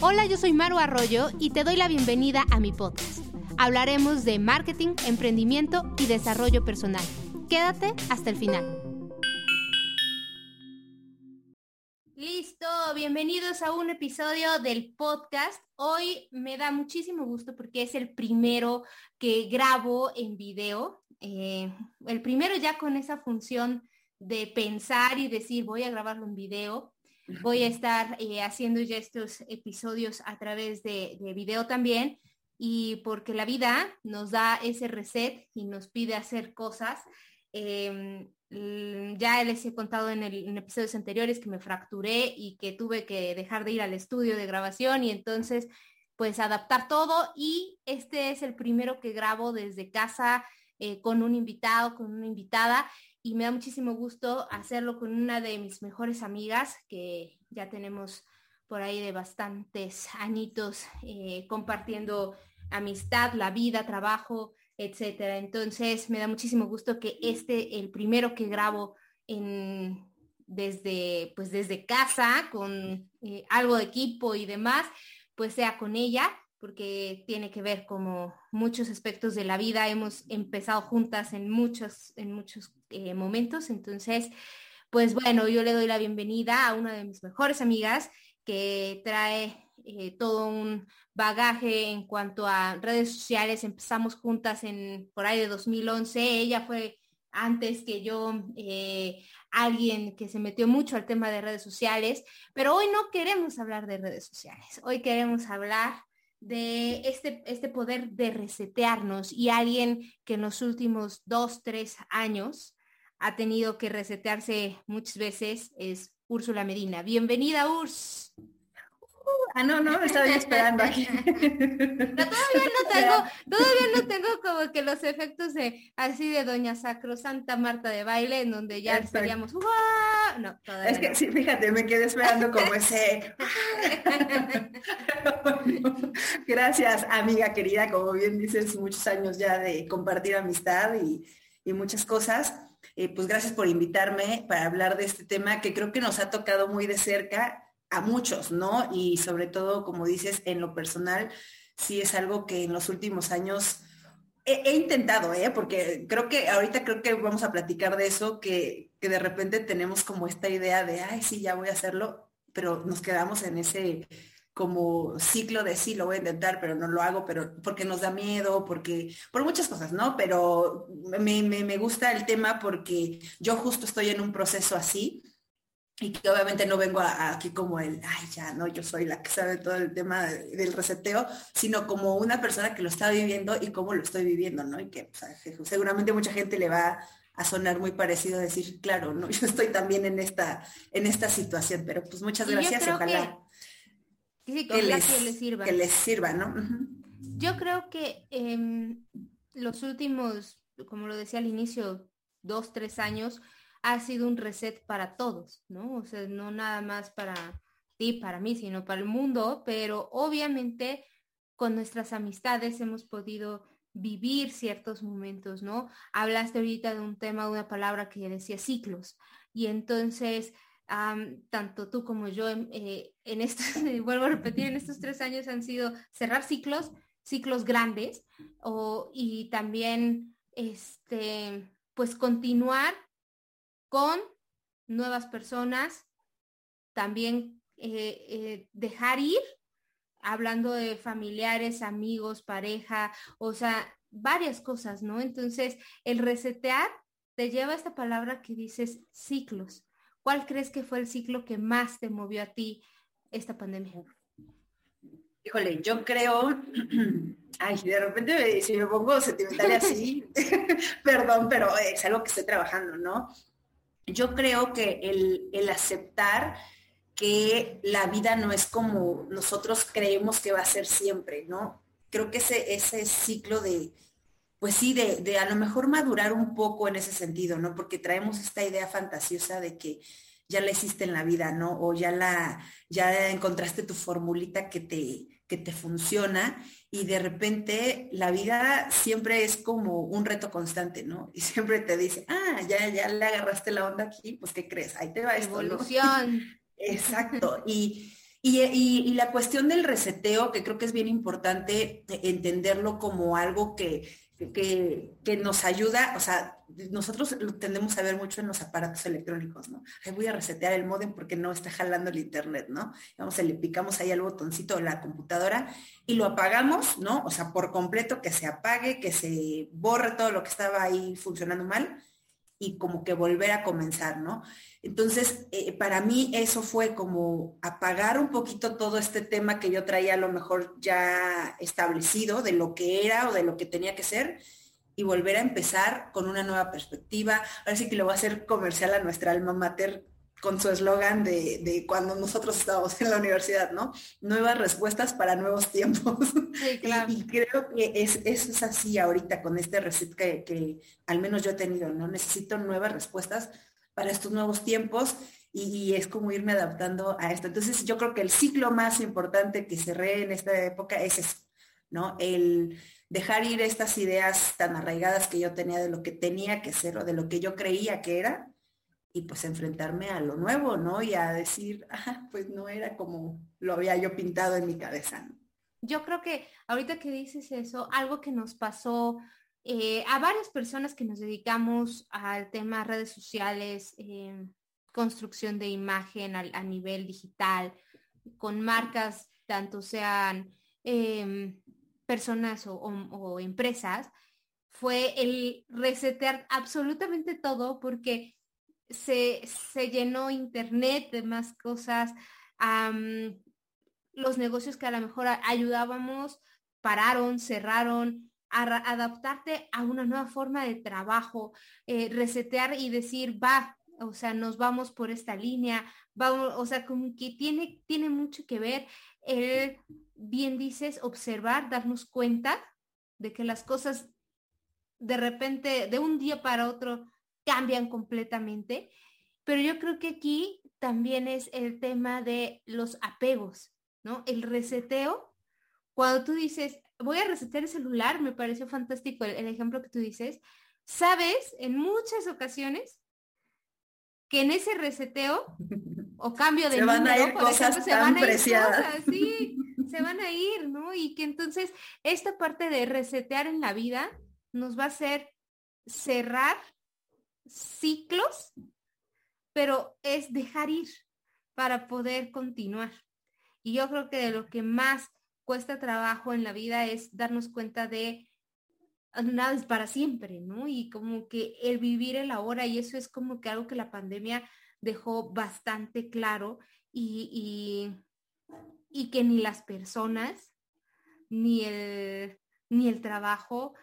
Hola, yo soy Maru Arroyo y te doy la bienvenida a mi podcast. Hablaremos de marketing, emprendimiento y desarrollo personal. Quédate hasta el final. Listo, bienvenidos a un episodio del podcast. Hoy me da muchísimo gusto porque es el primero que grabo en video. Eh, el primero ya con esa función de pensar y decir voy a grabarlo en video. Voy a estar eh, haciendo ya estos episodios a través de, de video también y porque la vida nos da ese reset y nos pide hacer cosas. Em, ya les he contado en, en, episodios anteriores que me fracturé y que tuve que dejar de ir al estudio de grabación y entonces pues adaptar todo y este es el primero que grabo desde casa eh, con un invitado, con una invitada y me da muchísimo gusto hacerlo con una de mis mejores amigas que ya tenemos por ahí de bastantes añitos eh, compartiendo amistad, la vida, trabajo, etcétera. Entonces me da muchísimo gusto que este, el primero que grabo en, desde, pues desde casa, con eh, algo de equipo y demás, pues sea con ella, porque tiene que ver como muchos aspectos de la vida. Hemos empezado juntas en muchos, en muchos eh, momentos. Entonces, pues bueno, yo le doy la bienvenida a una de mis mejores amigas que trae eh, todo un bagaje en cuanto a redes sociales. Empezamos juntas en por ahí de 2011. Ella fue antes que yo eh, alguien que se metió mucho al tema de redes sociales, pero hoy no queremos hablar de redes sociales. Hoy queremos hablar de este, este poder de resetearnos y alguien que en los últimos dos, tres años ha tenido que resetearse muchas veces es Úrsula Medina. Bienvenida, Urs. Ah, no, no, estaba yo esperando aquí. todavía no tengo, todavía no tengo como que los efectos de así de Doña Sacro Santa Marta de baile, en donde ya estaríamos, No, todavía Es que sí, fíjate, me quedé esperando como ese. Gracias, amiga querida, como bien dices, muchos años ya de compartir amistad y, y muchas cosas. Eh, pues gracias por invitarme para hablar de este tema que creo que nos ha tocado muy de cerca a muchos, ¿no? Y sobre todo, como dices, en lo personal, sí es algo que en los últimos años he, intentado, ¿eh? Porque creo que ahorita creo que vamos a platicar de eso, que, que de repente tenemos como esta idea de, ay, sí, ya voy a hacerlo, pero nos quedamos en ese como ciclo de sí, lo voy a intentar, pero no lo hago, pero porque nos da miedo, porque, por muchas cosas, ¿no? Pero me, me, me gusta el tema porque yo justo estoy en un proceso así y que obviamente no vengo aquí como el, ay, ya, no, yo soy la que sabe todo el tema del reseteo, sino como una persona que lo está viviendo y cómo lo estoy viviendo, ¿no? Y que seguramente mucha gente le va a sonar muy parecido a decir, claro, no, yo estoy también en esta, en esta situación, pero pues muchas gracias, ojalá. Que, les, sirva. Que les sirva, ¿no? Yo creo que en los últimos, como lo decía al inicio, dos, tres años, ha sido un reset para todos, ¿no? O sea, no nada más para ti, para mí, sino para el mundo, pero obviamente con nuestras amistades hemos podido vivir ciertos momentos, ¿no? Hablaste ahorita de un tema, de una palabra que decía ciclos. Y entonces, tanto tú como yo eh, en estos, vuelvo a repetir, en estos tres años han sido cerrar ciclos, ciclos grandes, o, y también, este, pues continuar con nuevas personas, también eh, eh, dejar ir, hablando de familiares, amigos, pareja, o sea, varias cosas, ¿no? Entonces, el resetear te lleva a esta palabra que dices ciclos. ¿Cuál crees que fue el ciclo que más te movió a ti esta pandemia? Híjole, yo creo, ay, de repente si me pongo sentimental así, perdón, pero es algo que estoy trabajando, ¿no? Yo creo que el, aceptar que la vida no es como nosotros creemos que va a ser siempre, ¿no? Creo que ese, ciclo de, pues sí, de, de, a lo mejor madurar un poco en ese sentido, ¿no? Porque traemos esta idea fantasiosa de que ya la hiciste en la vida, ¿no? O ya la, ya encontraste tu formulita que te, que te funciona y de repente la vida siempre es como un reto constante, ¿no? Y siempre te dice, ah, ya, ya le agarraste la onda aquí, pues ¿qué crees? Ahí te va Evolución. Exacto. Y, Y, la cuestión del reseteo, que creo que es bien importante entenderlo como algo que, que, nos ayuda, o sea, nosotros lo tendemos a ver mucho en los aparatos electrónicos, ¿no? Ahí voy a resetear el modem porque no está jalando el internet, ¿no? Vamos, le picamos ahí al botoncito de la computadora y lo apagamos, ¿no? O sea, por completo, que se apague, que se borre todo lo que estaba ahí funcionando mal y como que volver a comenzar, ¿no? Entonces, eh, para mí eso fue como apagar un poquito todo este tema que yo traía a lo mejor ya establecido de lo que era o de lo que tenía que ser y volver a empezar con una nueva perspectiva. Ahora sí que lo voy a hacer comercial a nuestra alma mater con su eslogan de, cuando nosotros estábamos en la universidad, ¿no? Nuevas respuestas para nuevos tiempos. Sí, claro. y, creo que es, eso es así ahorita con este recet que, que, al menos yo he tenido, ¿no? Necesito nuevas respuestas para estos nuevos tiempos y, es como irme adaptando a esto. Entonces yo creo que el ciclo más importante que cerré en esta época es eso, ¿no? El dejar ir estas ideas tan arraigadas que yo tenía de lo que tenía que ser o de lo que yo creía que era y pues enfrentarme a lo nuevo, ¿no? Y a decir, pues no era como lo había yo pintado en mi cabeza. Yo creo que ahorita que dices eso, algo que nos pasó eh, a varias personas que nos dedicamos al tema redes sociales, eh, construcción de imagen a, nivel digital, con marcas, tanto sean em, personas o empresas, fue el resetear absolutamente todo porque se, llenó internet de más cosas, los negocios que a lo mejor ayudábamos pararon, cerraron, adaptarte a una nueva forma de trabajo, eh, resetear y decir, va, o sea, nos vamos por esta línea, vamos, o sea, como que tiene, tiene mucho que ver el, bien dices, observar, darnos cuenta de que las cosas de repente, de un día para otro, cambian completamente. Pero yo creo que aquí también es el tema de los apegos, ¿no? El reseteo. Cuando tú dices, voy a resetear el celular, me pareció fantástico el, ejemplo que tú dices. Sabes en muchas ocasiones que en ese reseteo o cambio de se van a ir cosas se van a ir cosas, sí, se van a ir, ¿no? Y que entonces esta parte de resetear en la vida nos va a hacer cerrar ciclos, pero es dejar ir para poder continuar. Y yo creo que de lo que más cuesta trabajo en la vida es darnos cuenta de nada es para siempre, ¿no? Y como que el vivir el ahora, y eso es como que algo que la pandemia dejó bastante claro y, y, que ni las personas, ni el, ni el trabajo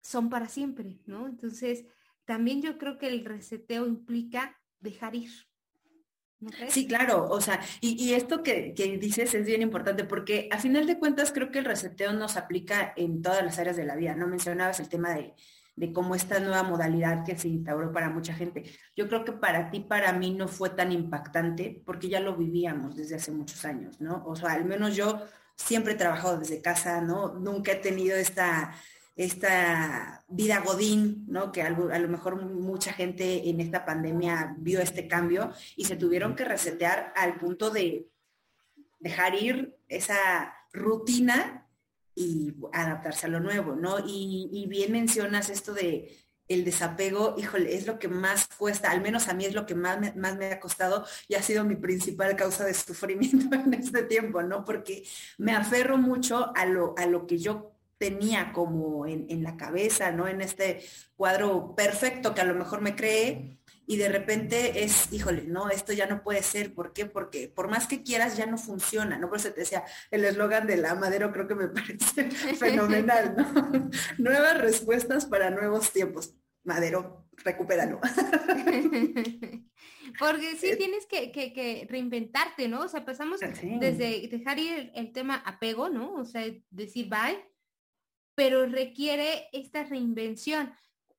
son para siempre, ¿no? Entonces, también yo creo que el reseteo implica dejar ir. sí, claro, o sea, y, esto que, dices es bien importante porque a final de cuentas creo que el reseteo nos aplica en todas las áreas de la vida. No mencionabas el tema de, de cómo esta nueva modalidad que se instauró para mucha gente. Yo creo que para ti, para mí no fue tan impactante porque ya lo vivíamos desde hace muchos años, ¿no? O sea, al menos yo siempre he trabajado desde casa, ¿no? Nunca he tenido esta esta vida godín, ¿no? Que a lo mejor mucha gente en esta pandemia vio este cambio y se tuvieron que resetear al punto de dejar ir esa rutina y adaptarse a lo nuevo, ¿no? Y, bien mencionas esto de el desapego, híjole, es lo que más cuesta, al menos a mí es lo que más me, más me ha costado y ha sido mi principal causa de sufrimiento en este tiempo, ¿no? Porque me aferro mucho a lo, a lo que yo tenía como en, la cabeza, ¿no? En este cuadro perfecto que a lo mejor me cree y de repente es, híjole, no, esto ya no puede ser. ¿Por qué? Porque por más que quieras ya no funciona, ¿no? Por eso te decía, el eslogan de la Madero creo que me parece fenomenal, ¿no? Nuevas respuestas para nuevos tiempos. Madero, recupéralo. Porque sí tienes que, reinventarte, ¿no? O sea, pasamos desde dejar ir el, tema apego, ¿no? O sea, decir bye, pero requiere esta reinvención.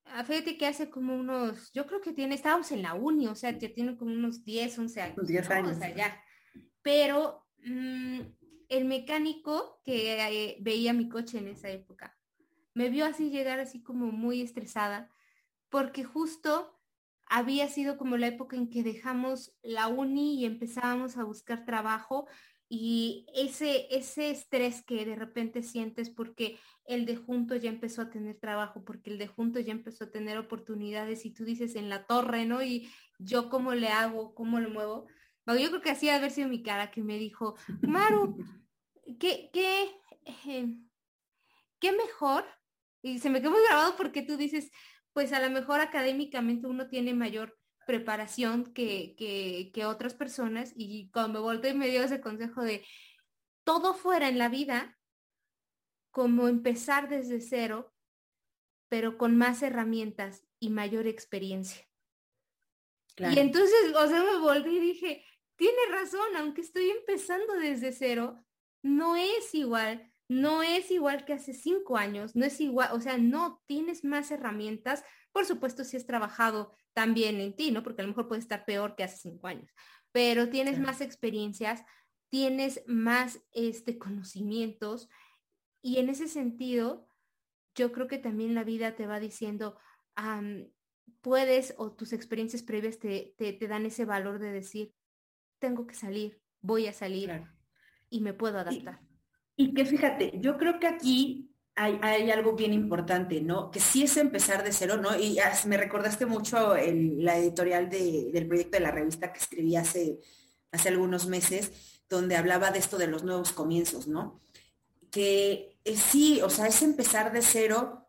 Ah, fíjate que hace como unos, yo creo que tiene, estábamos en la uni, o sea, ya tiene como unos 10, 11 años. 10 años. Pero mm, el mecánico que eh, veía mi coche en esa época, me vio así llegar así como muy estresada, porque justo había sido como la época en que dejamos la uni y empezábamos a buscar trabajo y ese, ese estrés que de repente sientes porque el de junto ya empezó a tener trabajo, porque el de junto ya empezó a tener oportunidades y tú dices en la torre, ¿no? Y yo cómo le hago, cómo lo muevo. Bueno, yo creo que así sido mi cara que me dijo, Maru, ¿qué, qué, eh, qué mejor? Y se me quedó muy grabado porque tú dices, pues a lo mejor académicamente uno tiene mayor preparación que, que, otras personas y cuando me volteé me dio ese consejo de todo fuera en la vida como empezar desde cero, pero con más herramientas y mayor experiencia. Y entonces, o sea, me volví y dije, tiene razón, aunque estoy empezando desde cero, no es igual, no es igual que hace cinco años, no es igual, o sea, no tienes más herramientas, por supuesto si has trabajado también en ti, ¿no? Porque a lo mejor puede estar peor que hace cinco años, pero tienes más experiencias, tienes más este, conocimientos y en ese sentido, yo creo que también la vida te va diciendo, puedes o tus experiencias previas te, te, dan ese valor de decir, tengo que salir, voy a salir y me puedo adaptar. Y, y que fíjate, yo creo que aquí hay, algo bien importante, ¿no? Que sí es empezar de cero, ¿no? Y me recordaste mucho la editorial del proyecto de la revista que escribí hace, hace algunos meses, donde hablaba de esto de los nuevos comienzos, ¿no? Que eh, sí, o sea, es empezar de cero,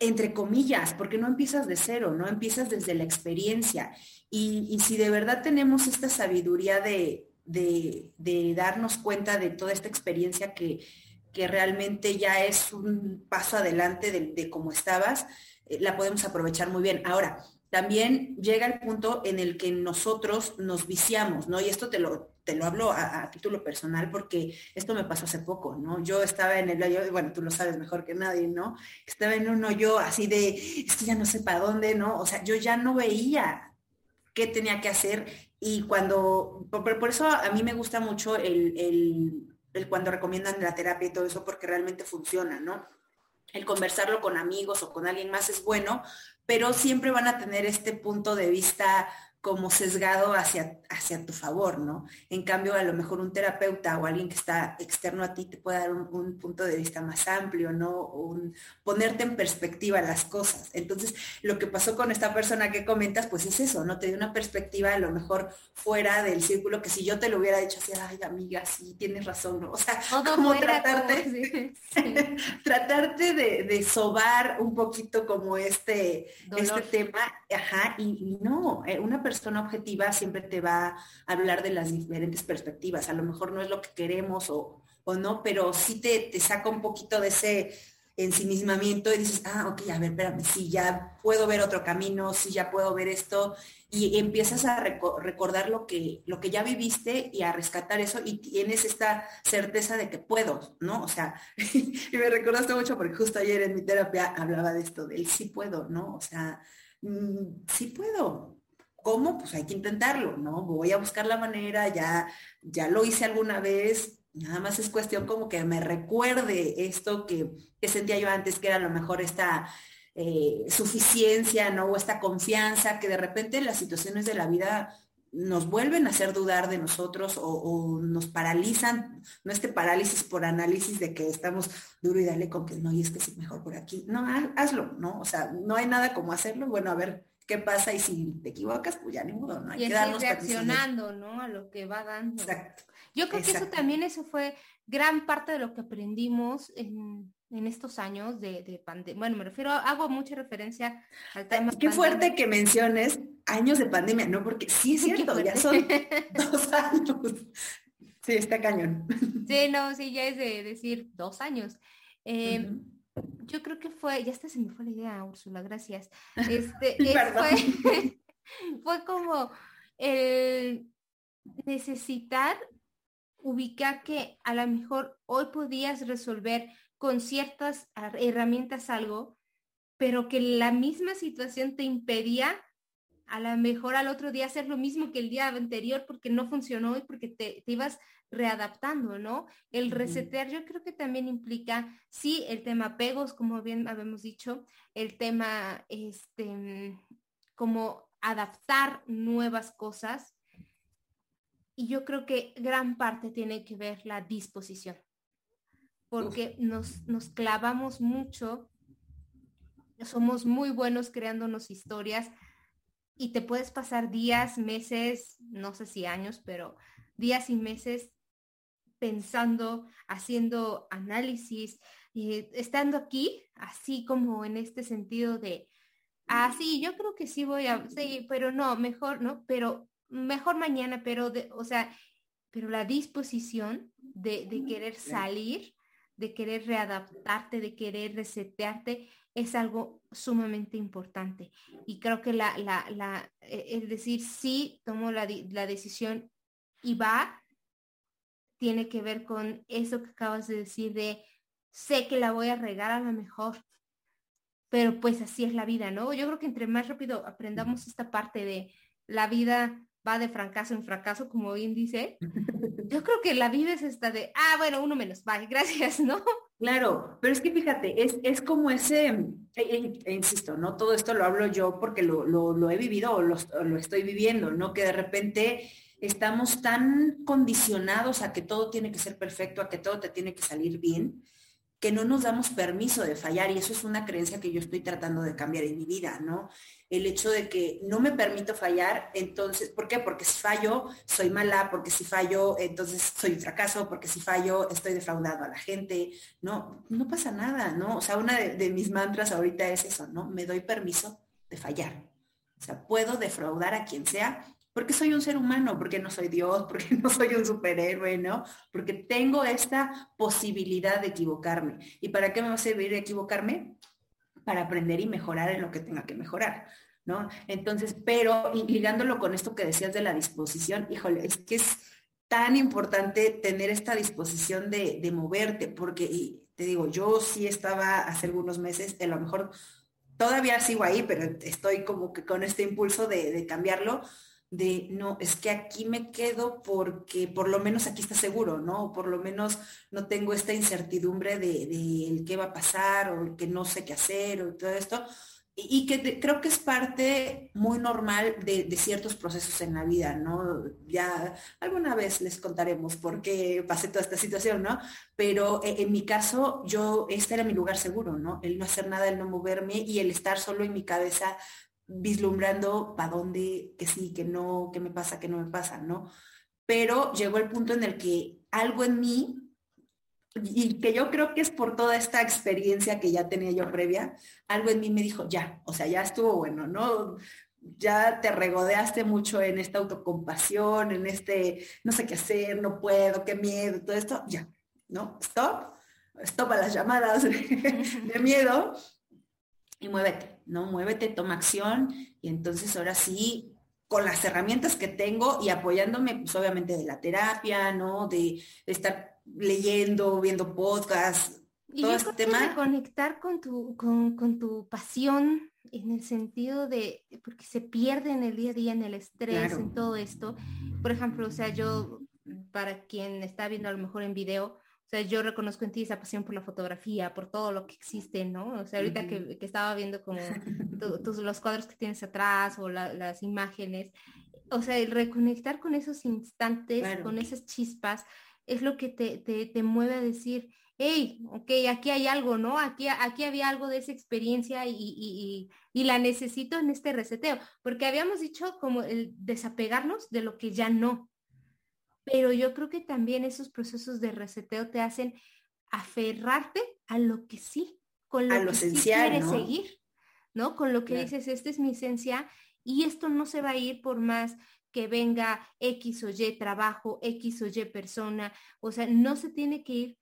entre comillas, porque no empiezas de cero, no empiezas desde la experiencia. Y, si de verdad tenemos esta sabiduría de, de darnos cuenta de toda esta experiencia que, que realmente ya es un paso adelante de, cómo estabas, eh, la podemos aprovechar muy bien. Ahora, también llega el punto en el que nosotros nos viciamos, ¿no? Y esto te lo, te lo hablo a, título personal porque esto me pasó hace poco, ¿no? Yo estaba en el hoyo, bueno, tú lo sabes mejor que nadie, ¿no? Estaba en un hoyo así de, es que ya no sé para dónde, ¿no? O sea, yo ya no veía qué tenía que hacer y cuando, por, eso a mí me gusta mucho el el cuando recomiendan la terapia y todo eso porque realmente funciona, ¿no? El conversarlo con amigos o con alguien más es bueno, pero siempre van a tener este punto de vista como sesgado hacia, hacia tu favor, ¿no? En cambio, a lo mejor un terapeuta o alguien que está externo a ti te puede dar un, punto de vista más amplio, ¿no? Un, ponerte en perspectiva las cosas. Entonces, lo que pasó con esta persona que comentas, pues es eso, ¿no? Te dio una perspectiva a lo mejor fuera del círculo que si yo te lo hubiera dicho así, ay, amiga, sí, tienes razón, ¿no? O sea, como tratarte, tratarte de, de, sobar un poquito como este, este tema, ajá, y, y no, eh, una persona objetiva siempre te va a hablar de las diferentes perspectivas. A lo mejor no es lo que queremos o, no, pero sí te, te, saca un poquito de ese ensimismamiento y dices, ah, ok, a ver, espérame, sí, ya puedo ver otro camino, sí, ya puedo ver esto, y empiezas a recordar lo que, lo que ya viviste y a rescatar eso y tienes esta certeza de que puedo, ¿no? O sea, y me recordaste mucho porque justo ayer en mi terapia hablaba de esto, del sí puedo, ¿no? O sea, mm, sí puedo, ¿Cómo? Pues hay que intentarlo, ¿no? Voy a buscar la manera, ya, ya lo hice alguna vez, nada más es cuestión como que me recuerde esto que, sentía yo antes, que era a lo mejor esta eh, suficiencia, ¿no? O esta confianza que de repente las situaciones de la vida nos vuelven a hacer dudar de nosotros o, nos paralizan, no este parálisis por análisis de que estamos duro y dale con que no, y es que es mejor por aquí. No, hazlo, ¿no? O sea, no hay nada como hacerlo. Bueno, a ver, qué pasa y si te equivocas, pues ya ni modo, no hay y que reaccionando, ¿no? A lo que va dando. Exacto. Yo creo que eso también, eso fue gran parte de lo que aprendimos en, estos años de, pandemia. Bueno, me refiero, hago mucha referencia al tema. Qué fuerte que menciones años de pandemia, ¿no? Porque sí es cierto, ya son dos años. Sí, está cañón. Sí, no, sí, ya es de decir dos años. Eh, yo creo que fue, ya hasta se me fue la idea, Úrsula, gracias. Este, fue, fue como el necesitar ubicar que a lo mejor hoy podías resolver con ciertas herramientas algo, pero que la misma situación te impedía a lo mejor al otro día hacer lo mismo que el día anterior porque no funcionó y porque te, ibas readaptando, ¿no? El resetear yo creo que también implica, sí, el tema apegos, como bien habíamos dicho, el tema, este, como adaptar nuevas cosas. Y yo creo que gran parte tiene que ver la disposición, porque nos, nos clavamos mucho, somos muy buenos creándonos historias y te puedes pasar días, meses, no sé si años, pero días y meses pensando, haciendo análisis, eh, estando aquí, así como en este sentido de, ah, sí, yo creo que sí voy a, sí, pero no, mejor, ¿no? Pero mejor mañana, pero, de, o sea, pero la disposición de, de querer salir, de querer readaptarte, de querer resetearte, es algo sumamente importante. Y creo que la, la, la, eh, es decir, sí tomo la, la decisión y va, tiene que ver con eso que acabas de decir de, sé que la voy a regar a lo mejor, pero pues así es la vida, ¿no? Yo creo que entre más rápido aprendamos esta parte de la vida va de fracaso en fracaso, como bien dice, yo creo que la vida es esta de, ah, bueno, uno menos, vale, gracias, ¿no? Claro, pero es que fíjate, es, es como ese, e, e, e insisto, ¿no? Todo esto lo hablo yo porque lo, lo, he vivido o lo, lo, estoy viviendo, ¿no? Que de repente estamos tan condicionados a que todo tiene que ser perfecto, a que todo te tiene que salir bien, que no nos damos permiso de fallar y eso es una creencia que yo estoy tratando de cambiar en mi vida, ¿no? El hecho de que no me permito fallar, entonces, ¿por qué? Porque si fallo, soy mala, porque si fallo, entonces soy un fracaso, porque si fallo, estoy defraudando a la gente, ¿no? No pasa nada, ¿no? O sea, una de, de mis mantras ahorita es eso, ¿no? Me doy permiso de fallar. O sea, puedo defraudar a quien sea porque soy un ser humano, porque no soy Dios, porque no soy un superhéroe, ¿no? Porque tengo esta posibilidad de equivocarme. ¿Y para qué me va a servir equivocarme? Para aprender y mejorar en lo que tenga que mejorar, ¿no? Entonces, pero ligándolo con esto que decías de la disposición, híjole, es que es tan importante tener esta disposición de, moverte, porque te digo, yo sí estaba hace algunos meses, a lo mejor todavía sigo ahí, pero estoy como que con este impulso de, de cambiarlo, de no, es que aquí me quedo porque por lo menos aquí está seguro, ¿no? O por lo menos no tengo esta incertidumbre de, de qué va a pasar o que no sé qué hacer o todo esto. Y, que creo que es parte muy normal de, de, ciertos procesos en la vida, ¿no? Ya alguna vez les contaremos por qué pasé toda esta situación, ¿no? Pero en, en mi caso, yo, este era mi lugar seguro, ¿no? El no hacer nada, el no moverme y el estar solo en mi cabeza vislumbrando para dónde, que sí, que no, que me pasa, que no me pasa, ¿no? Pero llegó el punto en el que algo en mí, y que yo creo que es por toda esta experiencia que ya tenía yo previa, algo en mí me dijo, ya, o sea, ya estuvo bueno, ¿no? Ya te regodeaste mucho en esta autocompasión, en este, no sé qué hacer, no puedo, qué miedo, todo esto, ya, ¿no? Stop, stop a las llamadas de miedo y muévete, ¿no? Muévete, toma acción y entonces ahora sí, con las herramientas que tengo y apoyándome, pues obviamente de la terapia, ¿no? De, estar leyendo, viendo podcasts, todo este tema. Conectar con tu, con, con, tu pasión en el sentido de, porque se pierde en el día a día, en el estrés, en todo esto. Por ejemplo, o sea, yo, para quien está viendo a lo mejor en video, o sea, yo reconozco en ti esa pasión por la fotografía, por todo lo que existe, ¿no? O sea, ahorita que, estaba viendo como tus, los cuadros que tienes atrás o las imágenes, o sea, el reconectar con esos instantes, con esas chispas, es lo que te, te, mueve a decir, hey, ok, aquí hay algo, ¿no? Aquí, aquí había algo de esa experiencia y, y, y, la necesito en este reseteo, porque habíamos dicho como el desapegarnos de lo que ya no, pero yo creo que también esos procesos de reseteo te hacen aferrarte a lo que sí, con lo, que sí quieres seguir, ¿no? Con lo que dices, esta es mi esencia y esto no se va a ir por más que venga X o Y trabajo, X o Y persona, o sea, no se tiene que ir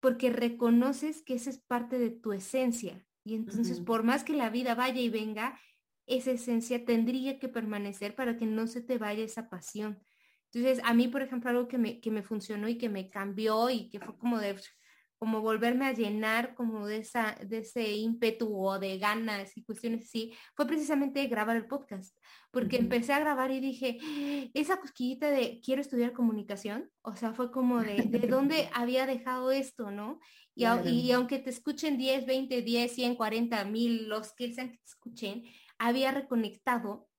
porque reconoces que esa es parte de tu esencia. Y entonces, por más que la vida vaya y venga, esa esencia tendría que permanecer para que no se te vaya esa pasión. Entonces, a mí, por ejemplo, algo que me, que me funcionó y que me cambió y que fue como de como volverme a llenar como de esa de ese ímpetu o de ganas y cuestiones así fue precisamente grabar el podcast porque empecé a grabar y dije esa cosquillita de quiero estudiar comunicación o sea fue como de de dónde había dejado esto no y, y, aunque te escuchen 10 20 10 100 40 mil los que sean que te escuchen había reconectado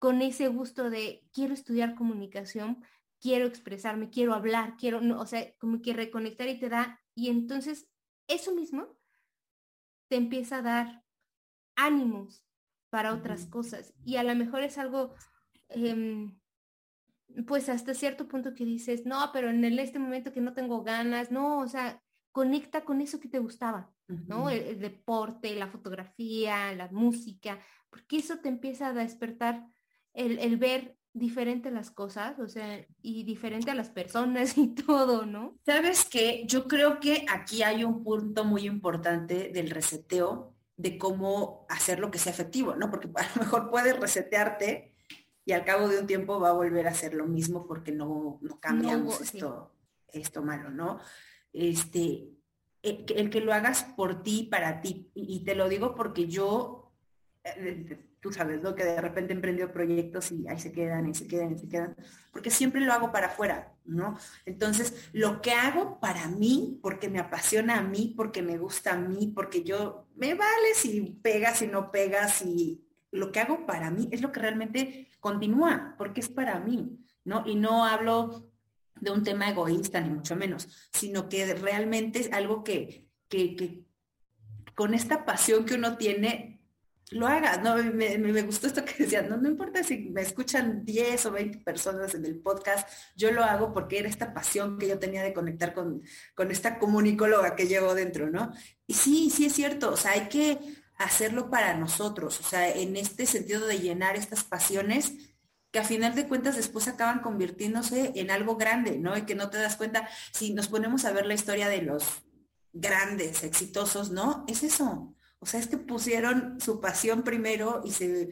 con ese gusto de quiero estudiar comunicación, quiero expresarme, quiero hablar, quiero, no, o sea, como que reconectar y te da, y entonces eso mismo te empieza a dar ánimos para otras cosas. Y a lo mejor es algo, em, pues hasta cierto punto que dices, no, pero en este momento que no tengo ganas, no, o sea, conecta con eso que te gustaba, ¿no? el, deporte, la fotografía, la música, porque eso te empieza a despertar el, el ver diferente las cosas, o sea, y diferente a las personas y todo, ¿no? Sabes que yo creo que aquí hay un punto muy importante del reseteo, de cómo hacer lo que sea efectivo, ¿no? Porque a lo mejor puedes resetearte y al cabo de un tiempo va a volver a hacer lo mismo porque no, no cambiamos esto, esto malo, ¿no? Este, el, el, que lo hagas por ti, para ti, y, te lo digo porque yo eh, tú sabes, ¿no? Que de repente emprendió proyectos y ahí se quedan, y se quedan, y se quedan, porque siempre lo hago para afuera, ¿no? Entonces, lo que hago para mí, porque me apasiona a mí, porque me gusta a mí, porque yo, me vale si pegas y no pegas, y lo que hago para mí es lo que realmente continúa, porque es para mí, ¿no? Y no hablo de un tema egoísta, ni mucho menos, sino que realmente es algo que, que con esta pasión que uno tiene, lo hagas, ¿no? Me, gustó esto que decían, no, no importa si me escuchan 10 o 20 personas en el podcast, yo lo hago porque era esta pasión que yo tenía de conectar con, con esta comunicóloga que llevo dentro, ¿no? Y sí, sí es cierto, o sea, hay que hacerlo para nosotros, o sea, en este sentido de llenar estas pasiones que a final de cuentas después acaban convirtiéndose en algo grande, ¿no? Y que no te das cuenta, si nos ponemos a ver la historia de los grandes, exitosos, ¿no? Es eso o sea, es que pusieron su pasión primero y se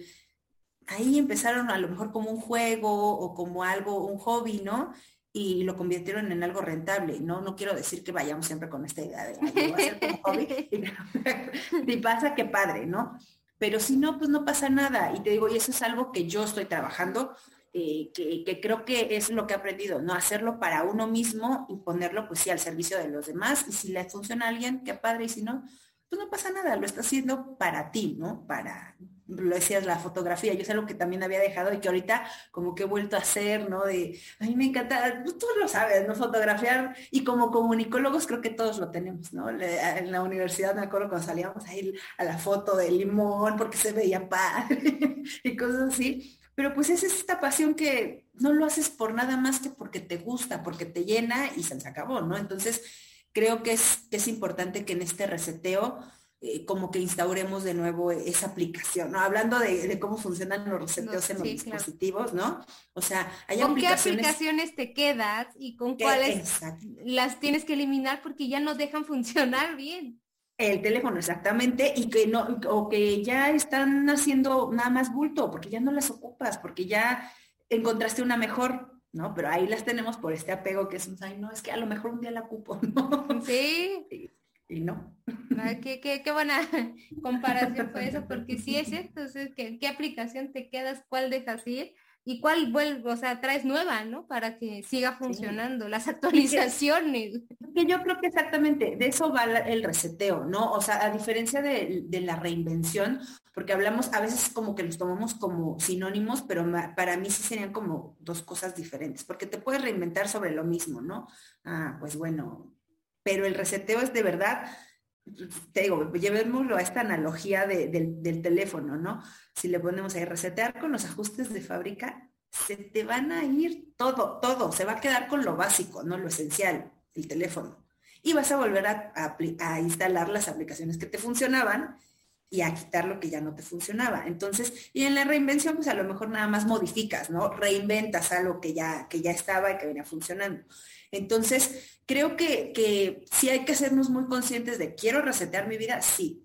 ahí empezaron a lo mejor como un juego o como algo, un hobby, ¿no? Y lo convirtieron en algo rentable. No, no quiero decir que vayamos siempre con esta idea de Ay, a ser como hobby y, pasa que padre, ¿no? Pero si no, pues no pasa nada. Y te digo, y eso es algo que yo estoy trabajando, eh, que, que, creo que es lo que he aprendido, ¿no? Hacerlo para uno mismo y ponerlo, pues sí, al servicio de los demás. Y si le funciona a alguien, qué padre, y si no, pues no pasa nada, lo está haciendo para ti, ¿no? Para, lo decías, la fotografía, yo es algo que también había dejado y que ahorita como que he vuelto a hacer, ¿no? De, a mí me encanta, pues, tú lo sabes, ¿no? Fotografiar y como comunicólogos creo que todos lo tenemos, ¿no? en la universidad me acuerdo cuando salíamos a ir a la foto del limón porque se veía padre y cosas así. Pero pues es esta pasión que no lo haces por nada más que porque te gusta, porque te llena y se acabó, ¿no? Entonces, creo que es, es importante que en este reseteo eh, como que instauremos de nuevo esa aplicación, ¿no? Hablando de, cómo funcionan los reseteos en los dispositivos, ¿no? O sea, hay ¿Con qué aplicaciones te quedas y con cuáles las tienes que eliminar porque ya no dejan funcionar bien? El teléfono, exactamente, y que no, o que ya están haciendo nada más bulto, porque ya no las ocupas, porque ya encontraste una mejor. ¿No? Pero ahí las tenemos por este apego que es un, ay, no, es que a lo mejor un día la cupo, ¿no? Sí. Y, no. qué, qué, qué, buena comparación fue eso, porque sí es cierto, ¿qué, aplicación te quedas, cuál dejas ir y cuál vuelve, o sea, traes nueva, ¿no? Para que siga funcionando, las actualizaciones. Que yo creo que exactamente, de eso va el reseteo, ¿no? O sea, a diferencia de, de la reinvención, porque hablamos, a veces como que los tomamos como sinónimos, pero para mí sí serían como dos cosas diferentes, porque te puedes reinventar sobre lo mismo, ¿no? Ah, pues bueno, pero el reseteo es de verdad, te digo, llevémoslo a esta analogía del, del teléfono, ¿no? Si le ponemos ahí resetear con los ajustes de fábrica, se te van a ir todo, todo, se va a quedar con lo básico, ¿no? Lo esencial, el teléfono. Y vas a volver a, a instalar las aplicaciones que te funcionaban y a quitar lo que ya no te funcionaba. Entonces, y en la reinvención, pues a lo mejor nada más modificas, ¿no? Reinventas algo que ya, que ya estaba y que venía funcionando. Entonces, creo que, que sí hay que sernos muy conscientes de, ¿quiero resetear mi vida? Sí.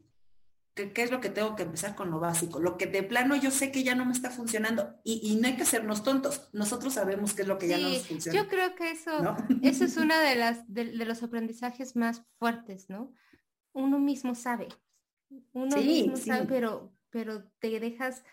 ¿Qué, es lo que tengo que empezar con lo básico? Lo que de plano yo sé que ya no me está funcionando y, no hay que hacernos tontos. Nosotros sabemos qué es lo que ya no nos funciona. Yo creo que eso, eso es una de las de los aprendizajes más fuertes, ¿no? Uno mismo sabe uno mismo sabe, pero, pero te dejas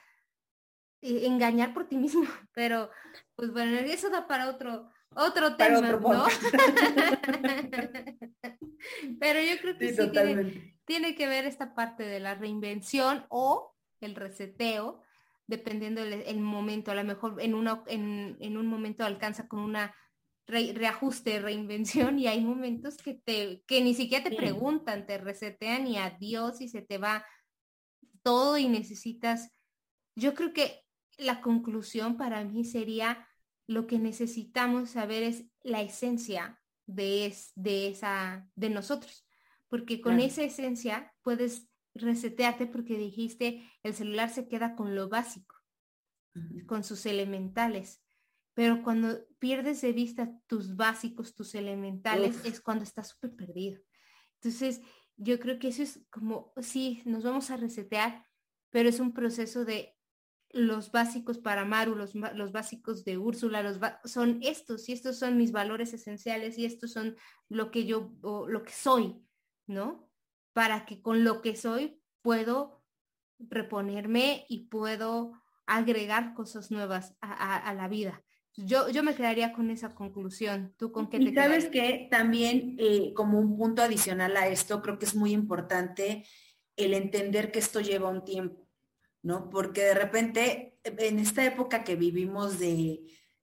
eh, engañar por ti mismo. Pero, pues bueno, eso da para otro, otro tema, ¿no? pero yo creo que sí, tiene, tiene, que ver esta parte de la reinvención o el reseteo dependiendo el, momento. A lo mejor en, uno, en, un momento alcanza con una reajuste, reinvención y hay momentos que te que ni siquiera te preguntan, te resetean y adiós y se te va todo y necesitas. Yo creo que la conclusión para mí sería lo que necesitamos saber es la esencia de, de esa de nosotros, porque con esa esencia puedes resetearte porque dijiste el celular se queda con lo básico, con sus elementales. Pero cuando pierdes de vista tus básicos, tus elementales, es cuando estás súper perdido. Entonces, yo creo que eso es como, sí, nos vamos a resetear, pero es un proceso de los básicos para Maru, los, los básicos de Úrsula, los son estos y estos son mis valores esenciales y estos son lo que yo, lo que soy, ¿no? para que con lo que soy puedo reponerme y puedo agregar cosas nuevas a, la vida. Yo, yo me quedaría con esa conclusión. ¿Tú con qué te y sabes que también eh, como un punto adicional a esto, creo que es muy importante el entender que esto lleva un tiempo, ¿no? Porque de repente, en esta época que vivimos de,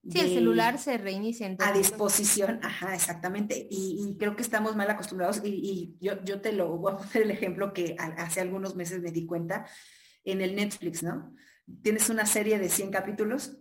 Sí, el celular se reinicia. a disposición, ajá, exactamente. Y, creo que estamos mal acostumbrados y, yo, yo, te lo voy a poner el ejemplo que hace algunos meses me di cuenta en el Netflix, ¿no? Tienes una serie de 100 capítulos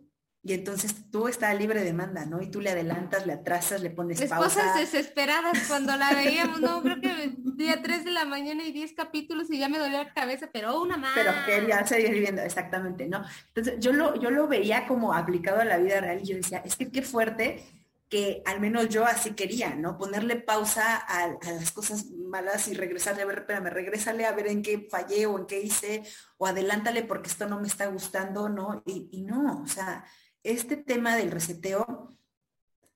y entonces tú estás libre de demanda, ¿no? Y tú le adelantas, le atrasas, le pones Las cosas desesperadas cuando la veíamos, ¿no? Creo que día 3 de la mañana y 10 capítulos y ya me dolía la cabeza, pero una más. Pero quería seguir viviendo, exactamente, ¿no? Entonces yo lo, yo lo veía como aplicado a la vida real y yo decía, es que qué fuerte que al menos yo así quería, ¿no? Ponerle pausa a, las cosas malas y regresarle a ver, espérame, regrésale a ver en qué fallé o en qué hice, o adelántale porque esto no me está gustando, ¿no? Y, y no, o sea, este tema del reseteo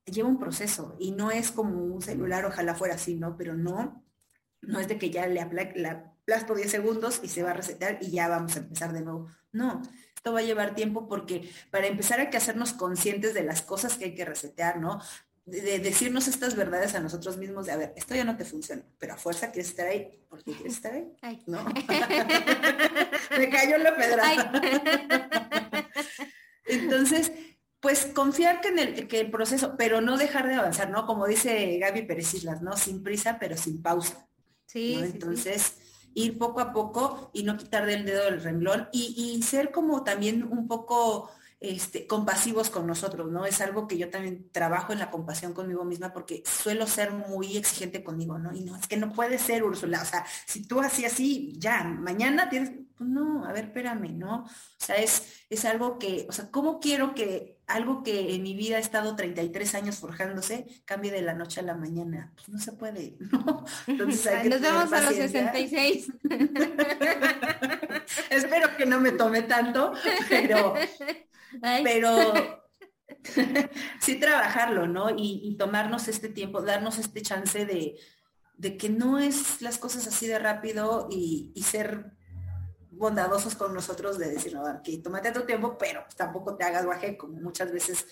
lleva un proceso y no es como un celular, ojalá fuera así, ¿no? Pero no, no es de que ya le aplasto 10 segundos y se va a resetear y ya vamos a empezar de nuevo. No, esto va a llevar tiempo porque para empezar hay que hacernos conscientes de las cosas que hay que resetear, ¿no? De, decirnos estas verdades a nosotros mismos de, a ver, esto ya no te funciona, pero a fuerza quieres estar ahí, ¿por qué quieres estar ahí? ¿No? Me cayó la pedra. Entonces, pues confiar que en el, que el proceso, pero no dejar de avanzar, ¿no? Como dice Gaby Pérez Islas, ¿no? Sin prisa, pero sin pausa. Sí. Entonces, ir poco a poco y no quitar del dedo del renglón y, y ser como también un poco este, compasivos con nosotros, ¿no? Es algo que yo también trabajo en la compasión conmigo misma porque suelo ser muy exigente conmigo, ¿no? Y no, es que no puede ser, Úrsula, o sea, si tú así, así, ya, mañana tienes, no, a ver, espérame, ¿no? O sea, es, es algo que, o sea, ¿cómo quiero que algo que en mi vida ha estado 33 años forjándose cambie de la noche a la mañana? Pues no se puede, ¿no? Entonces hay que Nos vemos a los 66. Espero que no me tome tanto, pero pero sí trabajarlo, ¿no? Y, tomarnos este tiempo, darnos este chance de, que no es las cosas así de rápido y, ser bondadosos con nosotros de decir, no, que tómate tu tiempo, pero tampoco te hagas guaje, como muchas veces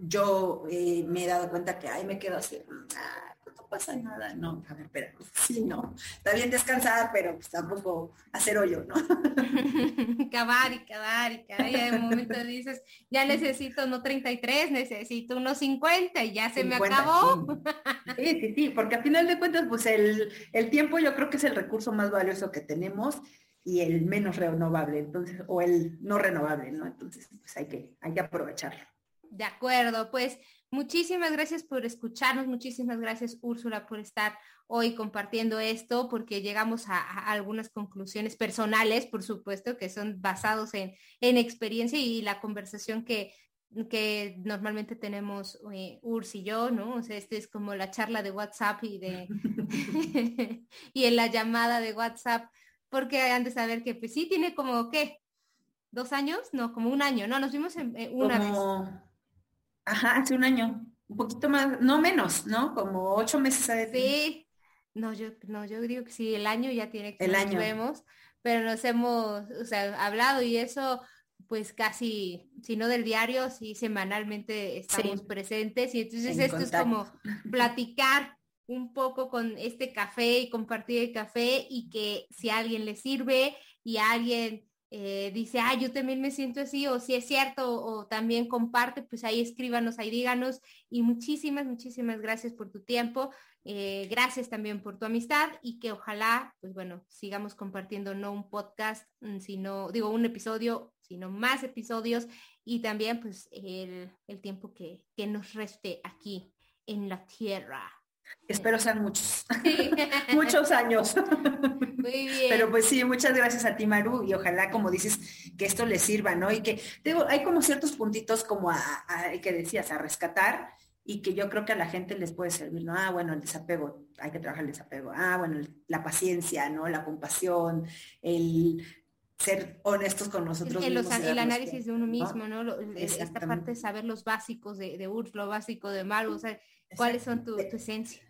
yo eh, me he dado cuenta que, ay, me quedo así, ah, pasa nada. No, a ver, espera, sí, no. Está bien descansar, pero pues tampoco hacer hoyo, ¿no? cavar y cavar y cavar. Y un momento dices, ya necesito no 33, necesito unos 50 y ya se me acabó. Sí. sí, sí, porque al final de cuentas, pues el, el tiempo yo creo que es el recurso más valioso que tenemos y el menos renovable, entonces, o el no renovable, ¿no? Entonces, pues hay que, hay que aprovecharlo. De acuerdo, pues Muchísimas gracias por escucharnos, muchísimas gracias Úrsula por estar hoy compartiendo esto, porque llegamos a, algunas conclusiones personales, por supuesto, que son basados en, experiencia y la conversación que, que normalmente tenemos eh, Urs y yo, ¿no? O sea, este es como la charla de WhatsApp y de y en la llamada de WhatsApp, porque han de saber que pues sí tiene como qué, dos años, no, como un año, no, nos vimos en, eh, una vez. Ajá, hace un año, un poquito más, no menos, ¿no? Como ocho meses. Sí, no, yo, no, yo digo que sí, el año ya tiene que el nos año. vemos, pero nos hemos, o sea, hablado y eso, pues casi, si no del diario, sí semanalmente estamos presentes y entonces esto es como platicar un poco con este café y compartir el café y que si alguien le sirve y alguien eh, dice, ah, yo también me siento así, o si es cierto, o, también comparte, pues ahí escríbanos, ahí díganos. Y muchísimas, muchísimas gracias por tu tiempo. Eh, gracias también por tu amistad y que ojalá, pues bueno, sigamos compartiendo no un podcast, mm, sino, digo, un episodio, sino más episodios y también pues el, el tiempo que, que nos reste aquí en la tierra. Espero sean muchos, muchos años. Muy bien. Pero pues sí, muchas gracias a ti, Maru, y ojalá, como dices, que esto les sirva, ¿no? Y que, digo, hay como ciertos puntitos como a, que decías, a rescatar, y que yo creo que a la gente les puede servir, ¿no? Ah, bueno, el desapego, hay que trabajar el desapego. Ah, bueno, la paciencia, ¿no? La compasión, el ser honestos con nosotros el, mismos. El, análisis de uno mismo, ¿no? esta parte de saber los básicos de, de Urs, lo básico de Maru, o sea, cuáles son tu, tu esencia.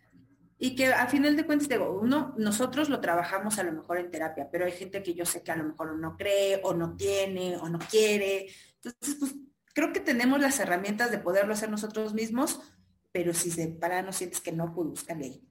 Y que a final de cuentas, digo, uno, nosotros lo trabajamos a lo mejor en terapia, pero hay gente que yo sé que a lo mejor no cree o no tiene o no quiere. Entonces, pues creo que tenemos las herramientas de poderlo hacer nosotros mismos, pero si de para no sientes que no, pues búscale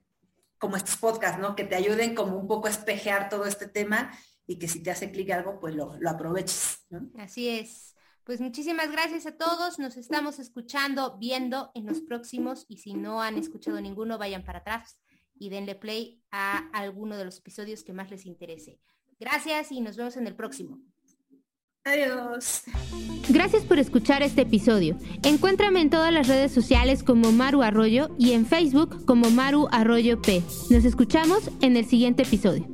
como estos podcasts, ¿no? Que te ayuden como un poco a espejear todo este tema y que si te hace clic algo, pues lo, lo aproveches. Así es. Pues muchísimas gracias a todos. Nos estamos escuchando, viendo en los próximos y si no han escuchado ninguno, vayan para atrás y denle play a alguno de los episodios que más les interese. Gracias y nos vemos en el próximo. Adiós. Gracias por escuchar este episodio. Encuéntrame en todas las redes sociales como Maru Arroyo y en Facebook como Maru Arroyo P. Nos escuchamos en el siguiente episodio.